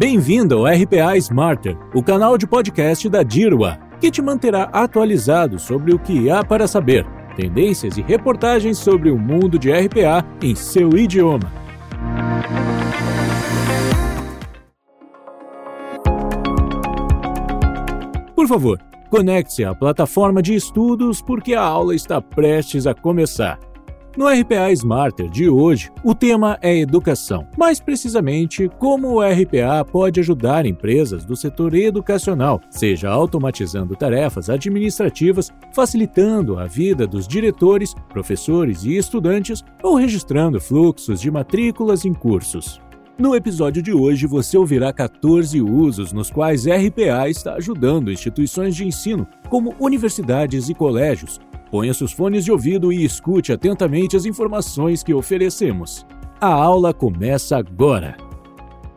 Bem-vindo ao RPA Smarter, o canal de podcast da Dirwa, que te manterá atualizado sobre o que há para saber, tendências e reportagens sobre o mundo de RPA em seu idioma. Por favor, conecte-se à plataforma de estudos porque a aula está prestes a começar. No RPA Smarter de hoje, o tema é educação, mais precisamente como o RPA pode ajudar empresas do setor educacional, seja automatizando tarefas administrativas, facilitando a vida dos diretores, professores e estudantes ou registrando fluxos de matrículas em cursos. No episódio de hoje, você ouvirá 14 usos nos quais RPA está ajudando instituições de ensino, como universidades e colégios, Ponha seus fones de ouvido e escute atentamente as informações que oferecemos. A aula começa agora.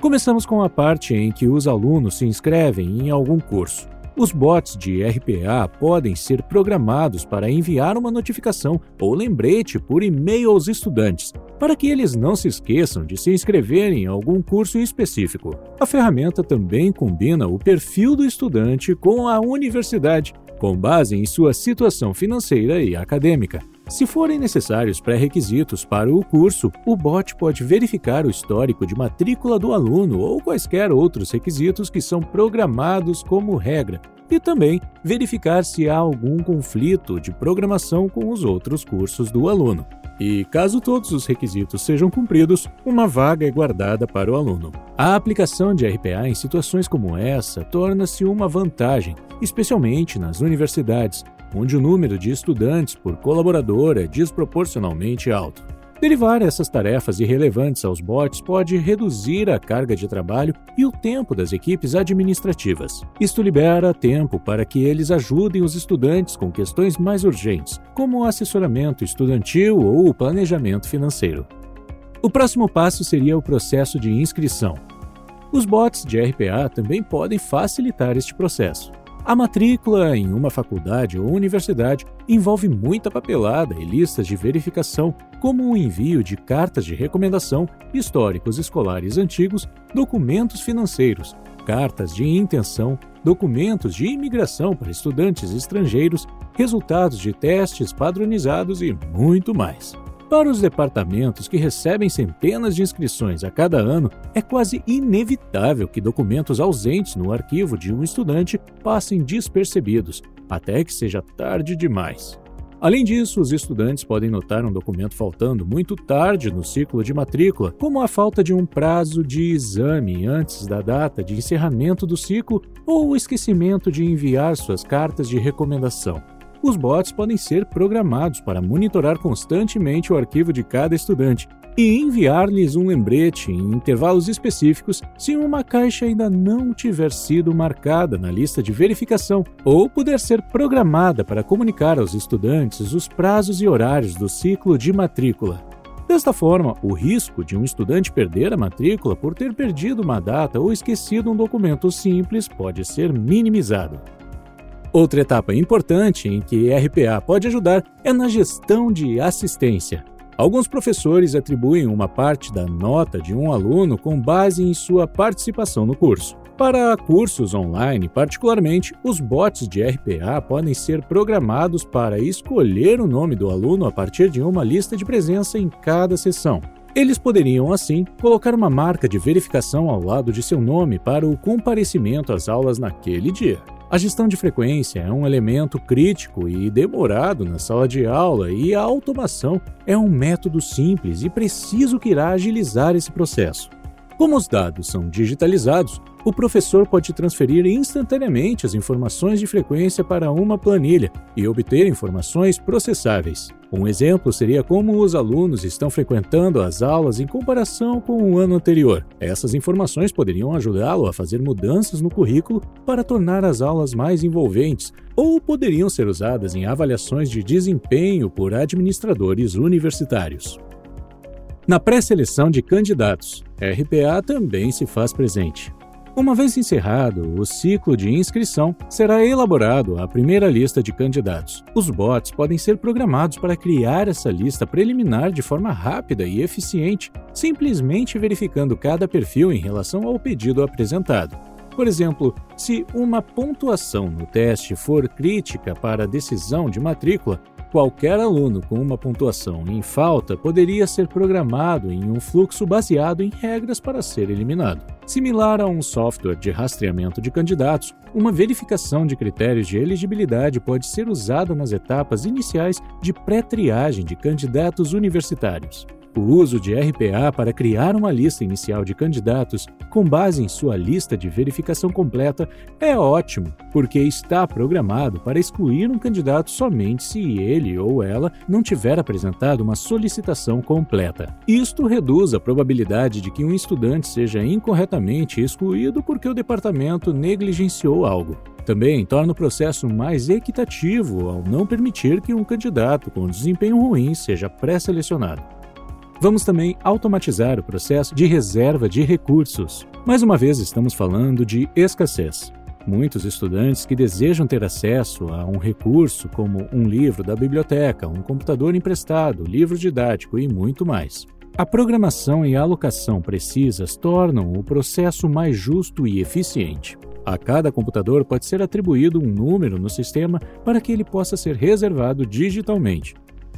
Começamos com a parte em que os alunos se inscrevem em algum curso. Os bots de RPA podem ser programados para enviar uma notificação ou lembrete por e-mail aos estudantes, para que eles não se esqueçam de se inscrever em algum curso específico. A ferramenta também combina o perfil do estudante com a universidade com base em sua situação financeira e acadêmica. Se forem necessários pré-requisitos para o curso, o bot pode verificar o histórico de matrícula do aluno ou quaisquer outros requisitos que são programados como regra, e também verificar se há algum conflito de programação com os outros cursos do aluno. E caso todos os requisitos sejam cumpridos, uma vaga é guardada para o aluno. A aplicação de RPA em situações como essa torna-se uma vantagem, especialmente nas universidades, onde o número de estudantes por colaborador é desproporcionalmente alto. Derivar essas tarefas irrelevantes aos bots pode reduzir a carga de trabalho e o tempo das equipes administrativas. Isto libera tempo para que eles ajudem os estudantes com questões mais urgentes, como o assessoramento estudantil ou o planejamento financeiro. O próximo passo seria o processo de inscrição. Os bots de RPA também podem facilitar este processo. A matrícula em uma faculdade ou universidade envolve muita papelada e listas de verificação, como o envio de cartas de recomendação, históricos escolares antigos, documentos financeiros, cartas de intenção, documentos de imigração para estudantes estrangeiros, resultados de testes padronizados e muito mais. Para os departamentos que recebem centenas de inscrições a cada ano, é quase inevitável que documentos ausentes no arquivo de um estudante passem despercebidos, até que seja tarde demais. Além disso, os estudantes podem notar um documento faltando muito tarde no ciclo de matrícula, como a falta de um prazo de exame antes da data de encerramento do ciclo ou o esquecimento de enviar suas cartas de recomendação. Os bots podem ser programados para monitorar constantemente o arquivo de cada estudante e enviar-lhes um lembrete em intervalos específicos se uma caixa ainda não tiver sido marcada na lista de verificação, ou puder ser programada para comunicar aos estudantes os prazos e horários do ciclo de matrícula. Desta forma, o risco de um estudante perder a matrícula por ter perdido uma data ou esquecido um documento simples pode ser minimizado. Outra etapa importante em que RPA pode ajudar é na gestão de assistência. Alguns professores atribuem uma parte da nota de um aluno com base em sua participação no curso. Para cursos online, particularmente, os bots de RPA podem ser programados para escolher o nome do aluno a partir de uma lista de presença em cada sessão. Eles poderiam, assim, colocar uma marca de verificação ao lado de seu nome para o comparecimento às aulas naquele dia. A gestão de frequência é um elemento crítico e demorado na sala de aula, e a automação é um método simples e preciso que irá agilizar esse processo. Como os dados são digitalizados, o professor pode transferir instantaneamente as informações de frequência para uma planilha e obter informações processáveis. Um exemplo seria como os alunos estão frequentando as aulas em comparação com o ano anterior. Essas informações poderiam ajudá-lo a fazer mudanças no currículo para tornar as aulas mais envolventes, ou poderiam ser usadas em avaliações de desempenho por administradores universitários. Na pré-seleção de candidatos, RPA também se faz presente. Uma vez encerrado o ciclo de inscrição, será elaborado a primeira lista de candidatos. Os bots podem ser programados para criar essa lista preliminar de forma rápida e eficiente, simplesmente verificando cada perfil em relação ao pedido apresentado. Por exemplo, se uma pontuação no teste for crítica para a decisão de matrícula, Qualquer aluno com uma pontuação em falta poderia ser programado em um fluxo baseado em regras para ser eliminado. Similar a um software de rastreamento de candidatos, uma verificação de critérios de elegibilidade pode ser usada nas etapas iniciais de pré-triagem de candidatos universitários. O uso de RPA para criar uma lista inicial de candidatos com base em sua lista de verificação completa é ótimo, porque está programado para excluir um candidato somente se ele ou ela não tiver apresentado uma solicitação completa. Isto reduz a probabilidade de que um estudante seja incorretamente excluído porque o departamento negligenciou algo. Também torna o processo mais equitativo ao não permitir que um candidato com desempenho ruim seja pré-selecionado. Vamos também automatizar o processo de reserva de recursos. Mais uma vez, estamos falando de escassez. Muitos estudantes que desejam ter acesso a um recurso, como um livro da biblioteca, um computador emprestado, livro didático e muito mais. A programação e a alocação precisas tornam o processo mais justo e eficiente. A cada computador pode ser atribuído um número no sistema para que ele possa ser reservado digitalmente.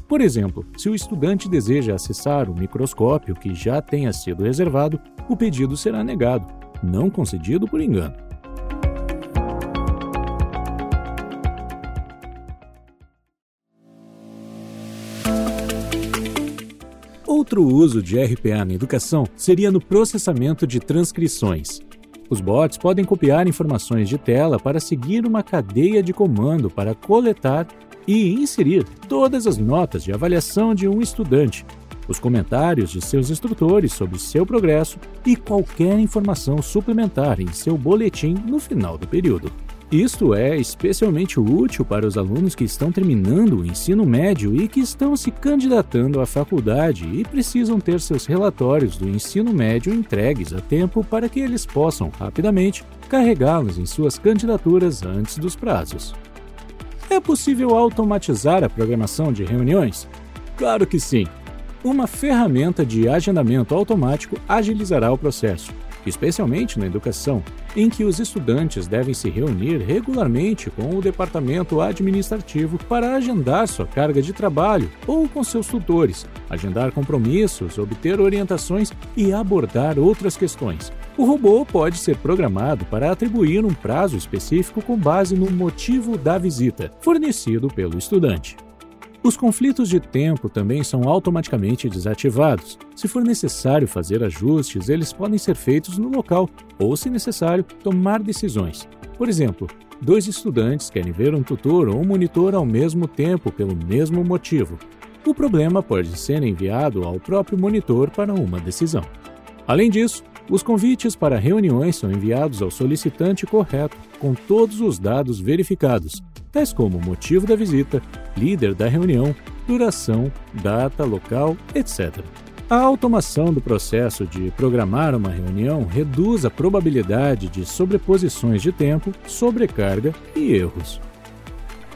Por exemplo, se o estudante deseja acessar o microscópio que já tenha sido reservado, o pedido será negado, não concedido por engano. Outro uso de RPA na educação seria no processamento de transcrições. Os bots podem copiar informações de tela para seguir uma cadeia de comando para coletar e inserir todas as notas de avaliação de um estudante, os comentários de seus instrutores sobre seu progresso e qualquer informação suplementar em seu boletim no final do período. Isto é especialmente útil para os alunos que estão terminando o ensino médio e que estão se candidatando à faculdade e precisam ter seus relatórios do ensino médio entregues a tempo para que eles possam, rapidamente, carregá-los em suas candidaturas antes dos prazos. É possível automatizar a programação de reuniões? Claro que sim. Uma ferramenta de agendamento automático agilizará o processo, especialmente na educação, em que os estudantes devem se reunir regularmente com o departamento administrativo para agendar sua carga de trabalho ou com seus tutores, agendar compromissos, obter orientações e abordar outras questões. O robô pode ser programado para atribuir um prazo específico com base no motivo da visita, fornecido pelo estudante. Os conflitos de tempo também são automaticamente desativados. Se for necessário fazer ajustes, eles podem ser feitos no local ou, se necessário, tomar decisões. Por exemplo, dois estudantes querem ver um tutor ou um monitor ao mesmo tempo pelo mesmo motivo. O problema pode ser enviado ao próprio monitor para uma decisão. Além disso, os convites para reuniões são enviados ao solicitante correto, com todos os dados verificados, tais como motivo da visita, líder da reunião, duração, data, local, etc. A automação do processo de programar uma reunião reduz a probabilidade de sobreposições de tempo, sobrecarga e erros.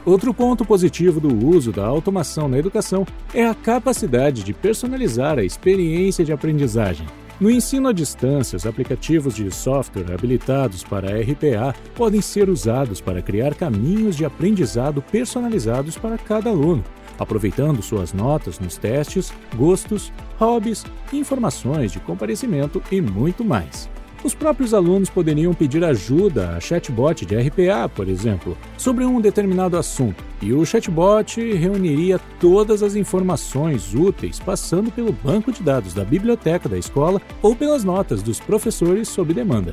Outro ponto positivo do uso da automação na educação é a capacidade de personalizar a experiência de aprendizagem. No ensino à distância, os aplicativos de software habilitados para RPA podem ser usados para criar caminhos de aprendizado personalizados para cada aluno, aproveitando suas notas nos testes, gostos, hobbies, informações de comparecimento e muito mais. Os próprios alunos poderiam pedir ajuda a chatbot de RPA, por exemplo, sobre um determinado assunto, e o chatbot reuniria todas as informações úteis passando pelo banco de dados da biblioteca da escola ou pelas notas dos professores sob demanda.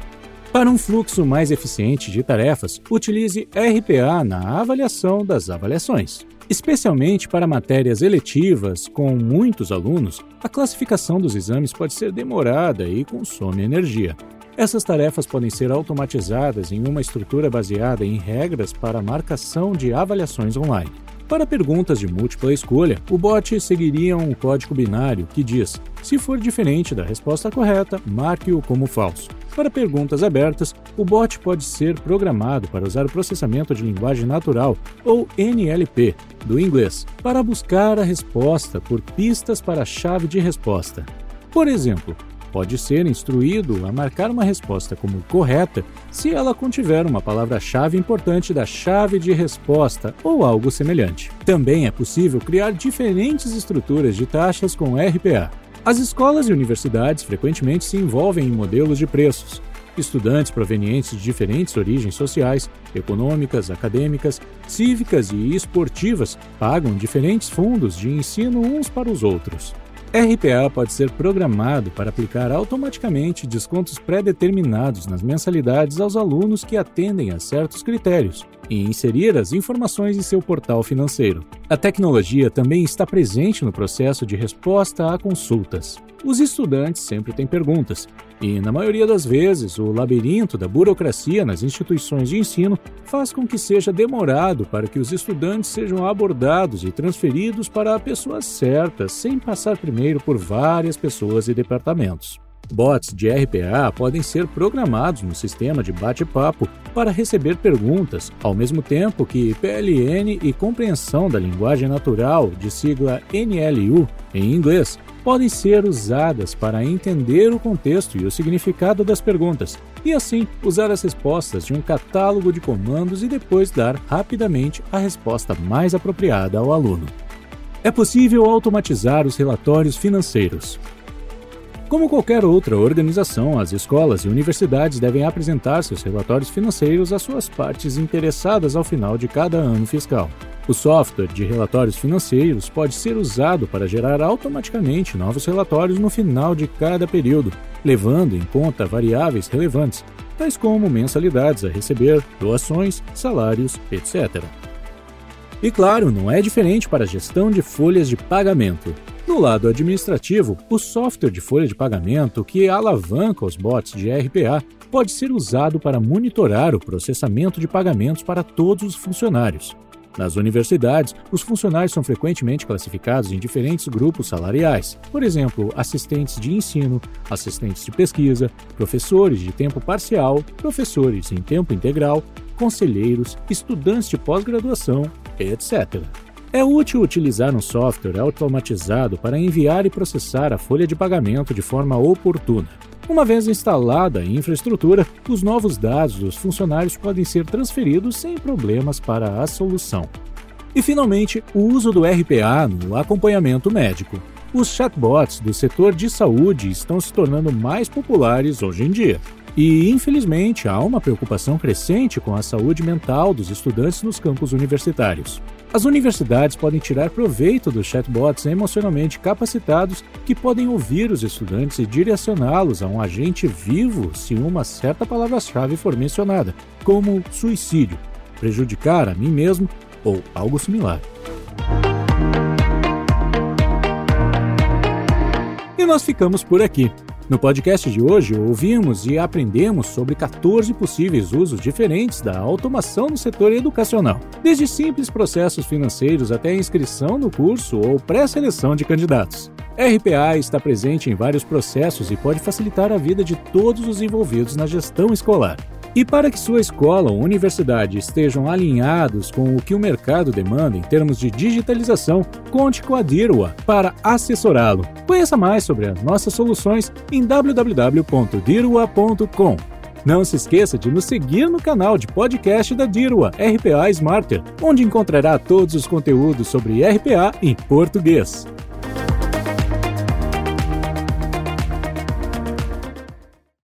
Para um fluxo mais eficiente de tarefas, utilize RPA na avaliação das avaliações. Especialmente para matérias eletivas com muitos alunos, a classificação dos exames pode ser demorada e consome energia. Essas tarefas podem ser automatizadas em uma estrutura baseada em regras para marcação de avaliações online. Para perguntas de múltipla escolha, o bot seguiria um código binário que diz: se for diferente da resposta correta, marque-o como falso. Para perguntas abertas, o bot pode ser programado para usar o processamento de linguagem natural, ou NLP, do inglês, para buscar a resposta por pistas para a chave de resposta. Por exemplo, pode ser instruído a marcar uma resposta como correta se ela contiver uma palavra-chave importante da chave de resposta ou algo semelhante. Também é possível criar diferentes estruturas de taxas com RPA. As escolas e universidades frequentemente se envolvem em modelos de preços. Estudantes provenientes de diferentes origens sociais, econômicas, acadêmicas, cívicas e esportivas pagam diferentes fundos de ensino uns para os outros. RPA pode ser programado para aplicar automaticamente descontos pré-determinados nas mensalidades aos alunos que atendem a certos critérios e inserir as informações em seu portal financeiro. A tecnologia também está presente no processo de resposta a consultas. Os estudantes sempre têm perguntas, e, na maioria das vezes, o labirinto da burocracia nas instituições de ensino faz com que seja demorado para que os estudantes sejam abordados e transferidos para a pessoa certa, sem passar primeiro por várias pessoas e departamentos. Bots de RPA podem ser programados no sistema de bate-papo para receber perguntas, ao mesmo tempo que PLN e compreensão da linguagem natural, de sigla NLU em inglês, podem ser usadas para entender o contexto e o significado das perguntas, e assim usar as respostas de um catálogo de comandos e depois dar rapidamente a resposta mais apropriada ao aluno. É possível automatizar os relatórios financeiros. Como qualquer outra organização, as escolas e universidades devem apresentar seus relatórios financeiros às suas partes interessadas ao final de cada ano fiscal. O software de relatórios financeiros pode ser usado para gerar automaticamente novos relatórios no final de cada período, levando em conta variáveis relevantes, tais como mensalidades a receber, doações, salários, etc. E claro, não é diferente para a gestão de folhas de pagamento. No lado administrativo, o software de folha de pagamento que alavanca os bots de RPA pode ser usado para monitorar o processamento de pagamentos para todos os funcionários. Nas universidades, os funcionários são frequentemente classificados em diferentes grupos salariais, por exemplo, assistentes de ensino, assistentes de pesquisa, professores de tempo parcial, professores em tempo integral, conselheiros, estudantes de pós-graduação, etc. É útil utilizar um software automatizado para enviar e processar a folha de pagamento de forma oportuna. Uma vez instalada a infraestrutura, os novos dados dos funcionários podem ser transferidos sem problemas para a solução. E, finalmente, o uso do RPA no acompanhamento médico. Os chatbots do setor de saúde estão se tornando mais populares hoje em dia. E, infelizmente, há uma preocupação crescente com a saúde mental dos estudantes nos campos universitários. As universidades podem tirar proveito dos chatbots emocionalmente capacitados que podem ouvir os estudantes e direcioná-los a um agente vivo se uma certa palavra-chave for mencionada, como suicídio, prejudicar a mim mesmo ou algo similar. E nós ficamos por aqui. No podcast de hoje, ouvimos e aprendemos sobre 14 possíveis usos diferentes da automação no setor educacional, desde simples processos financeiros até a inscrição no curso ou pré-seleção de candidatos. RPA está presente em vários processos e pode facilitar a vida de todos os envolvidos na gestão escolar. E para que sua escola ou universidade estejam alinhados com o que o mercado demanda em termos de digitalização, conte com a DIRWA para assessorá-lo. Conheça mais sobre as nossas soluções em www.dirwa.com. Não se esqueça de nos seguir no canal de podcast da DIRWA RPA Smarter, onde encontrará todos os conteúdos sobre RPA em português.